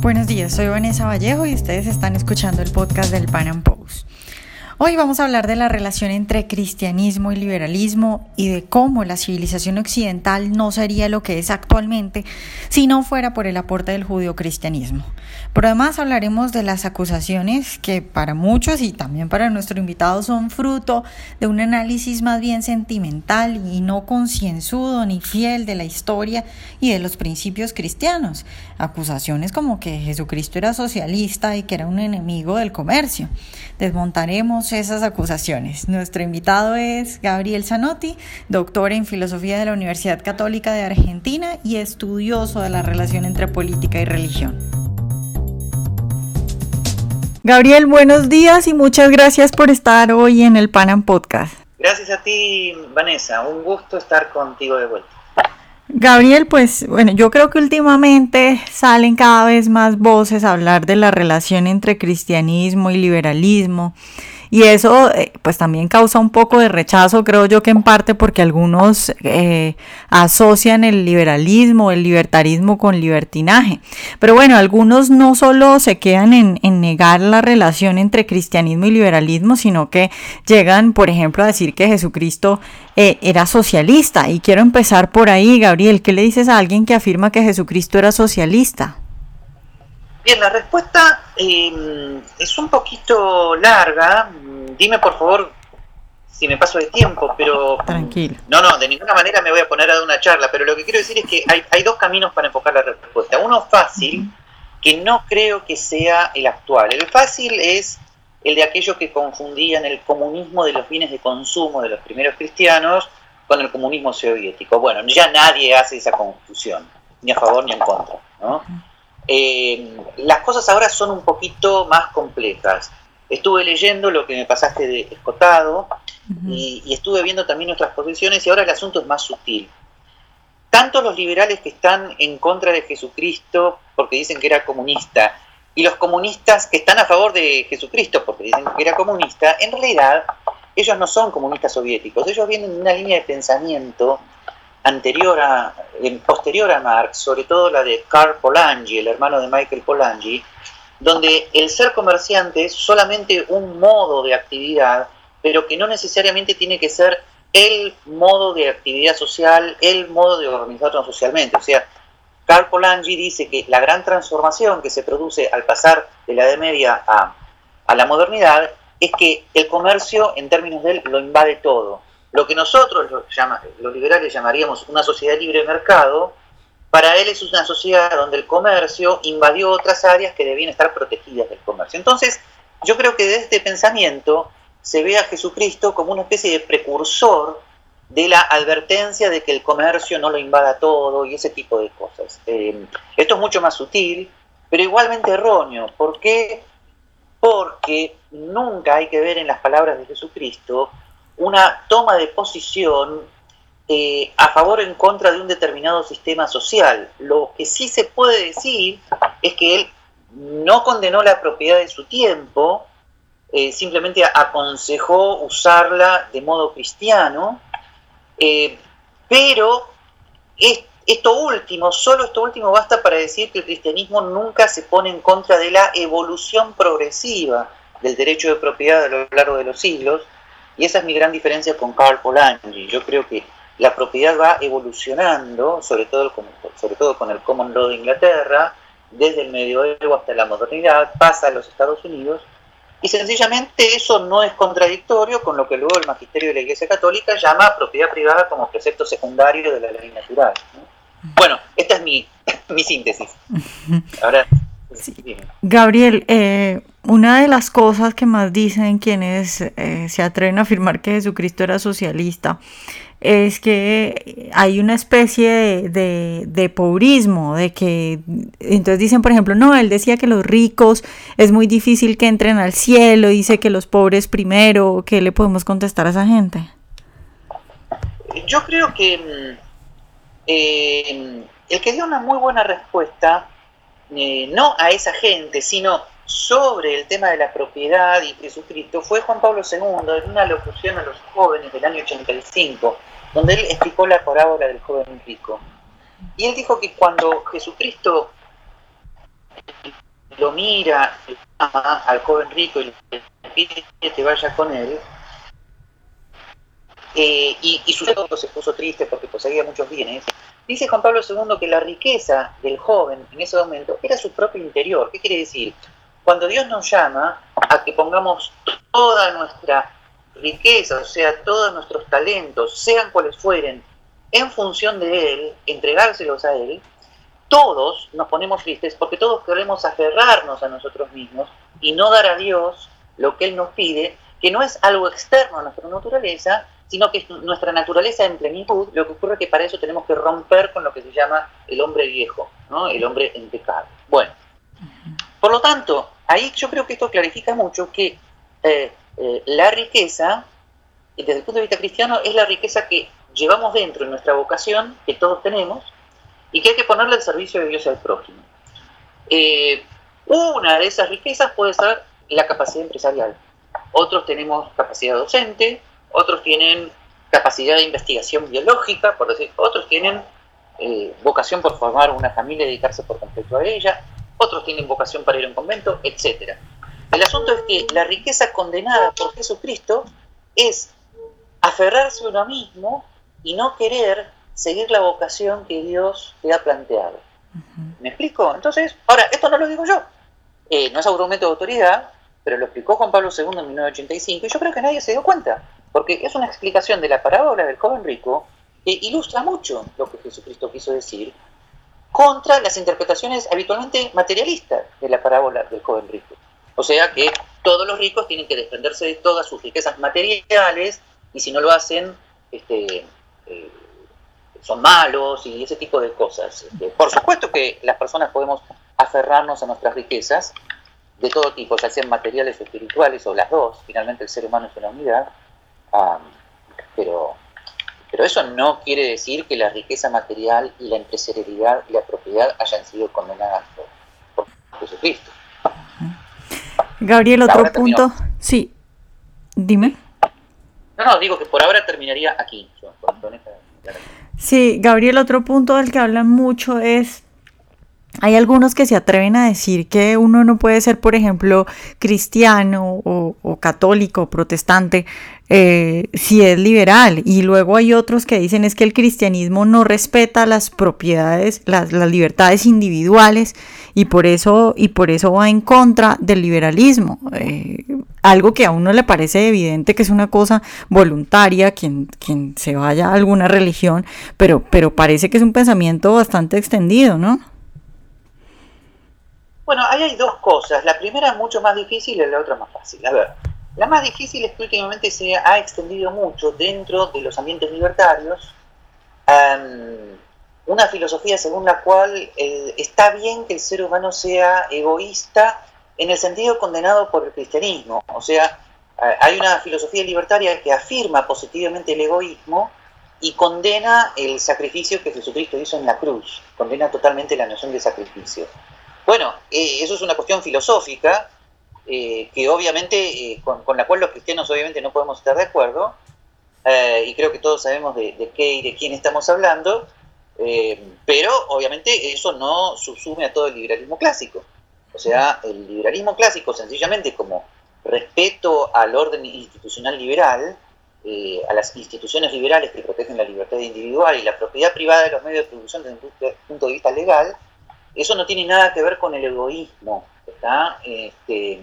Buenos días, soy Vanessa Vallejo y ustedes están escuchando el podcast del Pan Am Post. Hoy vamos a hablar de la relación entre cristianismo y liberalismo y de cómo la civilización occidental no sería lo que es actualmente si no fuera por el aporte del judio-cristianismo. Pero además hablaremos de las acusaciones que para muchos y también para nuestro invitado son fruto de un análisis más bien sentimental y no concienzudo ni fiel de la historia y de los principios cristianos. Acusaciones como que Jesucristo era socialista y que era un enemigo del comercio. Desmontaremos esas acusaciones. Nuestro invitado es Gabriel Zanotti, doctor en filosofía de la Universidad Católica de Argentina y estudioso de la relación entre política y religión. Gabriel, buenos días y muchas gracias por estar hoy en el Panam Podcast. Gracias a ti, Vanessa. Un gusto estar contigo de vuelta. Gabriel, pues bueno, yo creo que últimamente salen cada vez más voces a hablar de la relación entre cristianismo y liberalismo y eso eh, pues también causa un poco de rechazo, creo yo que en parte porque algunos eh, asocian el liberalismo, el libertarismo con libertinaje. Pero bueno, algunos no solo se quedan en, negar la relación entre cristianismo y liberalismo, sino que llegan, por ejemplo, a decir que Jesucristo eh, era socialista. Y quiero empezar por ahí, Gabriel, ¿qué le dices a alguien que afirma que Jesucristo era socialista? Bien, la respuesta em, es un poquito larga. Dime por favor si me paso de tiempo, pero... Tranquilo. No, no, de ninguna manera me voy a poner a dar una charla, pero lo que quiero decir es que hay, dos caminos para enfocar la respuesta. Uno fácil, que no creo que sea el actual. El fácil es el de aquellos que confundían el comunismo de los bienes de consumo de los primeros cristianos con el comunismo soviético. Bueno, ya nadie hace esa confusión, ni a favor ni en contra. ¿no? Eh, las cosas ahora son un poquito más complejas. Estuve leyendo lo que me pasaste de escotado y, estuve viendo también nuestras posiciones y ahora el asunto es más sutil. Tanto los liberales que están en contra de Jesucristo porque dicen que era comunista y los comunistas que están a favor de Jesucristo porque dicen que era comunista, en realidad ellos no son comunistas soviéticos, ellos vienen de una línea de pensamiento anterior a, posterior a Marx, sobre todo la de Karl Polanyi, el hermano de Michael Polanyi, donde el ser comerciante es solamente un modo de actividad, pero que no necesariamente tiene que ser el modo de actividad social, el modo de organizarnos socialmente. O sea, Karl Polanyi dice que la gran transformación que se produce al pasar de la Edad Media a, a la modernidad es que el comercio, en términos de él, lo invade todo. Lo que nosotros, los, liberales, llamaríamos una sociedad libre de mercado, para él es una sociedad donde el comercio invadió otras áreas que debían estar protegidas del comercio. Entonces, yo creo que desde este pensamiento se ve a Jesucristo como una especie de precursor de la advertencia de que el comercio no lo invada todo y ese tipo de cosas. Eh, esto es mucho más sutil, pero igualmente erróneo. ¿Por qué? Porque nunca hay que ver en las palabras de Jesucristo una toma de posición eh, a favor o en contra de un determinado sistema social. Lo que sí se puede decir es que él no condenó la propiedad de su tiempo, eh, simplemente aconsejó usarla de modo cristiano, eh, pero esto último, solo esto último basta para decir que el cristianismo nunca se pone en contra de la evolución progresiva del derecho de propiedad a lo largo de los siglos, y esa es mi gran diferencia con Karl Polanyi. Yo creo que la propiedad va evolucionando, sobre todo, sobre todo con el Common Law de Inglaterra, desde el medioevo hasta la modernidad, pasa a los Estados Unidos, y sencillamente eso no es contradictorio con lo que luego el magisterio de la Iglesia Católica llama propiedad privada como precepto secundario de la ley natural. Bueno, esta es mi, mi síntesis. Ahora, Gabriel, eh, una de las cosas que más dicen quienes eh, se atreven a afirmar que Jesucristo era socialista es que hay una especie de, de, pobrismo, de que entonces dicen, por ejemplo, no, él decía que los ricos es muy difícil que entren al cielo, dice que los pobres primero, ¿qué le podemos contestar a esa gente? Yo creo que mm, eh, el que dio una muy buena respuesta, eh, no a esa gente, sino sobre el tema de la propiedad y Jesucristo fue Juan Pablo II en una locución a los jóvenes del año 85, donde él explicó la parábola del joven rico. Y él dijo que cuando Jesucristo lo mira al joven rico y le pide que vaya con él, eh, y, y, su se puso triste porque poseía muchos bienes, dice Juan Pablo II que la riqueza del joven en ese momento era su propio interior. ¿Qué quiere decir? Cuando Dios nos llama a que pongamos toda nuestra riqueza, o sea, todos nuestros talentos, sean cuales fueren, en función de Él, entregárselos a Él, todos nos ponemos tristes porque todos queremos aferrarnos a nosotros mismos y no dar a Dios lo que Él nos pide, que no es algo externo a nuestra naturaleza, sino que es nuestra naturaleza en plenitud, lo que ocurre es que para eso tenemos que romper con lo que se llama el hombre viejo, ¿no? el hombre en pecado. Bueno, por lo tanto, ahí yo creo que esto clarifica mucho que eh, eh, la riqueza, desde el punto de vista cristiano, es la riqueza que llevamos dentro en nuestra vocación, que todos tenemos, y que hay que ponerle al servicio de Dios al prójimo. Eh, una de esas riquezas puede ser la capacidad empresarial. Otros tenemos capacidad docente, otros tienen capacidad de investigación biológica, por decir, otros tienen vocación por formar una familia y dedicarse por completo a ella, otros tienen vocación para ir a un convento, etc. El asunto es que la riqueza condenada por Jesucristo es aferrarse a uno mismo y no querer seguir la vocación que Dios te ha planteado. ¿Me explico? Entonces, ahora, esto no lo digo yo, eh, no es argumento de autoridad, pero lo explicó Juan Pablo II en 1985 y yo creo que nadie se dio cuenta, porque es una explicación de la parábola del joven rico que ilustra mucho lo que Jesucristo quiso decir contra las interpretaciones habitualmente materialistas de la parábola del joven rico. O sea que todos los ricos tienen que desprenderse de todas sus riquezas materiales y si no lo hacen, este, eh, son malos y ese tipo de cosas. Este, por supuesto que las personas podemos aferrarnos a nuestras riquezas de todo tipo, ya sean materiales o espirituales o las dos, finalmente el ser humano es una unidad, pero, pero eso no quiere decir que la riqueza material y la empresarialidad y la propiedad hayan sido condenadas por, Jesucristo. Gabriel, otro punto. Sí, dime. No, no, digo que por ahora terminaría aquí. Sí, Gabriel, otro punto del que hablan mucho es hay algunos que se atreven a decir que uno no puede ser, por ejemplo, cristiano o, católico o protestante eh, si es liberal. Y luego hay otros que dicen es que el cristianismo no respeta las propiedades, las, libertades individuales y por eso, y por eso va en contra del liberalismo. Eh, algo que a uno le parece evidente que es una cosa voluntaria, quien, quien se vaya a alguna religión, pero, pero parece que es un pensamiento bastante extendido, ¿no? Bueno, ahí hay dos cosas. La primera es mucho más difícil y la otra más fácil. A ver, la más difícil es que últimamente se ha extendido mucho dentro de los ambientes libertarios una filosofía según la cual eh, está bien que el ser humano sea egoísta en el sentido condenado por el cristianismo. O sea, hay una filosofía libertaria que afirma positivamente el egoísmo y condena el sacrificio que Jesucristo hizo en la cruz, condena totalmente la noción de sacrificio. Bueno, eh, eso es una cuestión filosófica eh, que obviamente, eh, con, la cual los cristianos obviamente no podemos estar de acuerdo, y creo que todos sabemos de, qué y de quién estamos hablando, pero obviamente eso no subsume a todo el liberalismo clásico. O sea, el liberalismo clásico sencillamente como respeto al orden institucional liberal, a las instituciones liberales que protegen la libertad individual y la propiedad privada de los medios de producción desde un punto de vista legal, eso no tiene nada que ver con el egoísmo, ¿está? Este,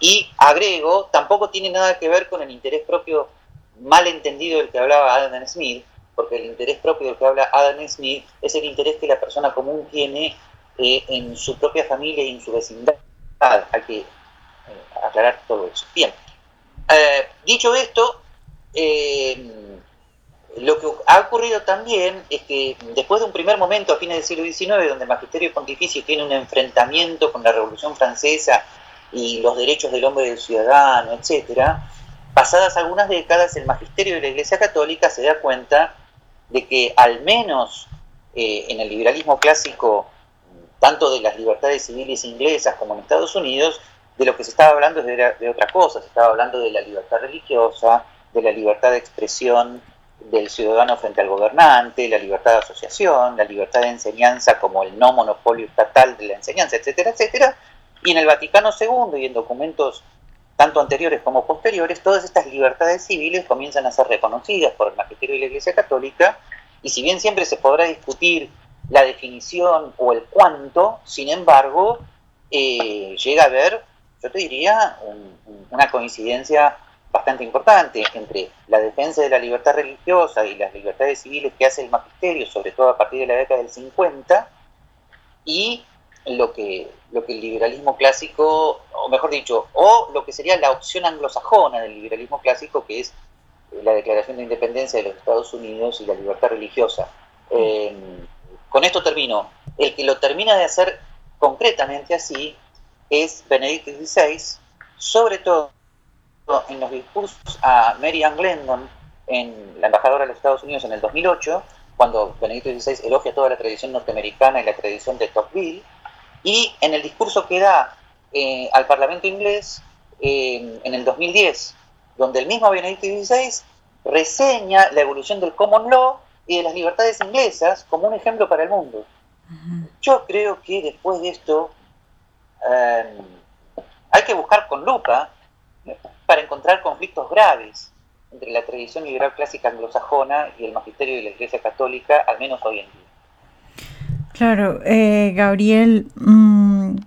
y agrego, tampoco tiene nada que ver con el interés propio mal entendido del que hablaba Adam Smith, porque el interés propio del que habla Adam Smith es el interés que la persona común tiene eh, en su propia familia y en su vecindad. Hay que eh, aclarar todo eso. Bien, eh, dicho esto, lo que ha ocurrido también es que después de un primer momento a fines del siglo XIX, donde el magisterio pontificio tiene un enfrentamiento con la Revolución Francesa y los derechos del hombre y del ciudadano, etcétera, pasadas algunas décadas el magisterio de la Iglesia Católica se da cuenta de que al menos eh, en el liberalismo clásico, tanto de las libertades civiles inglesas como en Estados Unidos, de lo que se estaba hablando es de, de otra cosa, se estaba hablando de la libertad religiosa, de la libertad de expresión del ciudadano frente al gobernante, la libertad de asociación, la libertad de enseñanza como el no monopolio estatal de la enseñanza, etcétera, etcétera. Y en el Vaticano II y en documentos tanto anteriores como posteriores, todas estas libertades civiles comienzan a ser reconocidas por el magisterio de la Iglesia Católica, y si bien siempre se podrá discutir la definición o el cuánto, sin embargo, eh, llega a haber, yo te diría, una coincidencia bastante importante entre la defensa de la libertad religiosa y las libertades civiles que hace el magisterio, sobre todo a partir de la década del 50, y lo que, lo que el liberalismo clásico, o mejor dicho, o lo que sería la opción anglosajona del liberalismo clásico, que es eh, la Declaración de Independencia de los Estados Unidos y la libertad religiosa. Eh, con esto termino. El que lo termina de hacer concretamente así es Benedicto XVI, sobre todo en los discursos a Mary Ann Glendon, en la embajadora de los Estados Unidos en el 2008, cuando Benedicto XVI elogia toda la tradición norteamericana y la tradición de Tocqueville, y en el discurso que da eh, al Parlamento inglés eh, en el 2010, donde el mismo Benedicto XVI reseña la evolución del common law y de las libertades inglesas como un ejemplo para el mundo. Yo creo que después de esto eh, hay que buscar con lupa para encontrar conflictos graves entre la tradición liberal clásica anglosajona y el magisterio de la Iglesia Católica, al menos hoy en día. Claro, eh, Gabriel, mm,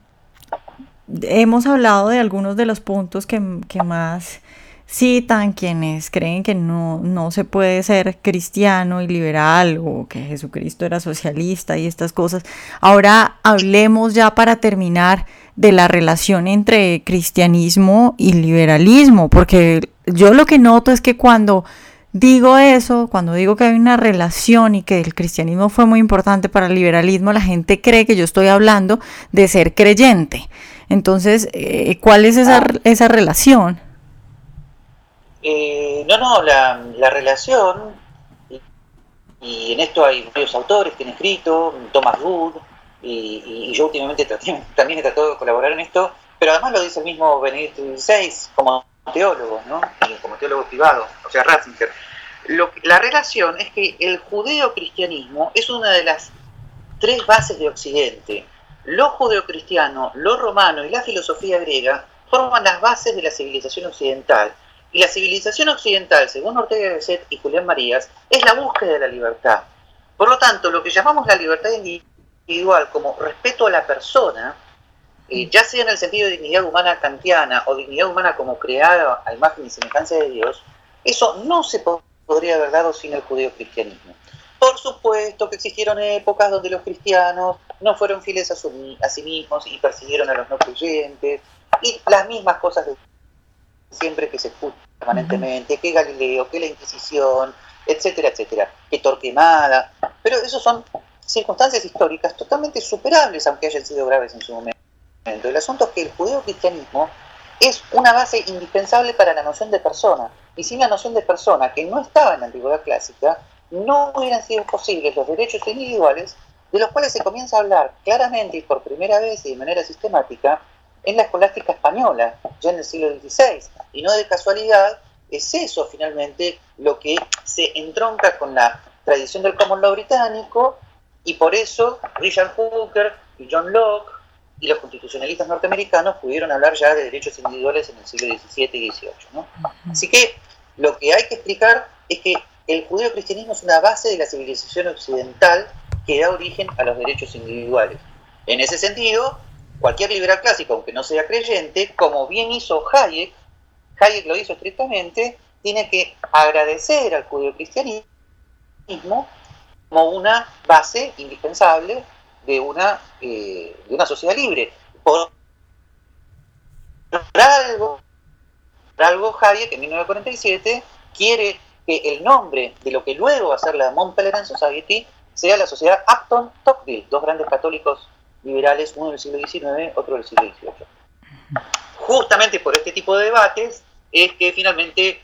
hemos hablado de algunos de los puntos que, más citan quienes creen que no, no, se puede ser cristiano y liberal o que Jesucristo era socialista y estas cosas. Ahora hablemos ya para terminar de la relación entre cristianismo y liberalismo, porque yo lo que noto es que cuando digo eso, cuando digo que hay una relación y que el cristianismo fue muy importante para el liberalismo, la gente cree que yo estoy hablando de ser creyente. Entonces, eh, ¿cuál es esa, ah. esa relación? Eh, no, no, la, relación, y, en esto hay varios autores que han escrito, Thomas Wood, y, yo últimamente también he tratado de colaborar en esto, pero además lo dice el mismo Benedicto XVI como teólogo, ¿no? como teólogo privado, o sea, Ratzinger. la relación es que el judeo-cristianismo es una de las tres bases de Occidente. Lo judeocristiano, lo romano y la filosofía griega forman las bases de la civilización occidental. Y la civilización occidental, según Ortega Gasset y Julián Marías, es la búsqueda de la libertad. Por lo tanto, lo que llamamos la libertad individual como respeto a la persona, eh, ya sea en el sentido de dignidad humana kantiana o dignidad humana como creada a imagen y semejanza de Dios, eso no se podría haber dado sin el judeo-cristianismo. Por supuesto que existieron épocas donde los cristianos no fueron fieles a, a sí mismos y persiguieron a los no creyentes, y las mismas cosas de siempre que se escuchan permanentemente, que Galileo, que la Inquisición, etcétera, etcétera, que Torquemada, pero esos son circunstancias históricas totalmente superables, aunque hayan sido graves en su momento. El asunto es que el judeo-cristianismo es una base indispensable para la noción de persona, y sin la noción de persona, que no estaba en la antigüedad clásica, no hubieran sido posibles los derechos individuales de los cuales se comienza a hablar claramente y por primera vez y de manera sistemática en la escolástica española, ya en el siglo XVI. Y no de casualidad, es eso finalmente lo que se entronca con la tradición del common law británico y por eso Richard Hooker y John Locke y los constitucionalistas norteamericanos pudieron hablar ya de derechos individuales en el siglo XVII y XVIII. Así que lo que hay que explicar es que el judío-cristianismo es una base de la civilización occidental que da origen a los derechos individuales. En ese sentido, cualquier liberal clásico, aunque no sea creyente, como bien hizo Hayek, Hayek lo hizo estrictamente, tiene que agradecer al judío-cristianismo como una base indispensable de una, eh, de una sociedad libre. Por, algo, por algo Hayek en 1947 quiere que el nombre de lo que luego va a ser la Mont Pelerin Society sea la sociedad Acton Tocqueville, dos grandes católicos liberales, uno del siglo XIX, otro del siglo XVIII. Justamente por este tipo de debates es que finalmente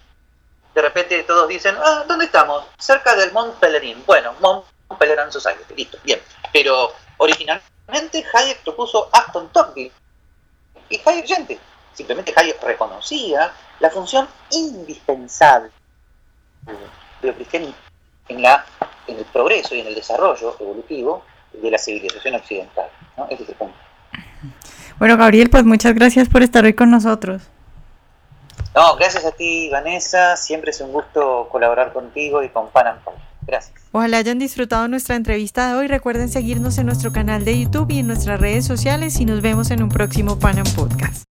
de repente todos dicen, ah, ¿dónde estamos? Cerca del Mont Pelerin. Bueno, Mont Pelerin Society, listo, bien. Pero originalmente Hayek propuso Aston Tocqueville y Hayek gente. Simplemente Hayek reconocía la función indispensable del cristianismo en, la, en el progreso y en el desarrollo evolutivo de la civilización occidental. ¿no? Ese es el punto. Bueno, Gabriel, pues muchas gracias por estar hoy con nosotros. No, gracias a ti, Vanessa. Siempre es un gusto colaborar contigo y con Panam Gracias. Ojalá hayan disfrutado nuestra entrevista de hoy. Recuerden seguirnos en nuestro canal de YouTube y en nuestras redes sociales y nos vemos en un próximo Panam Podcast.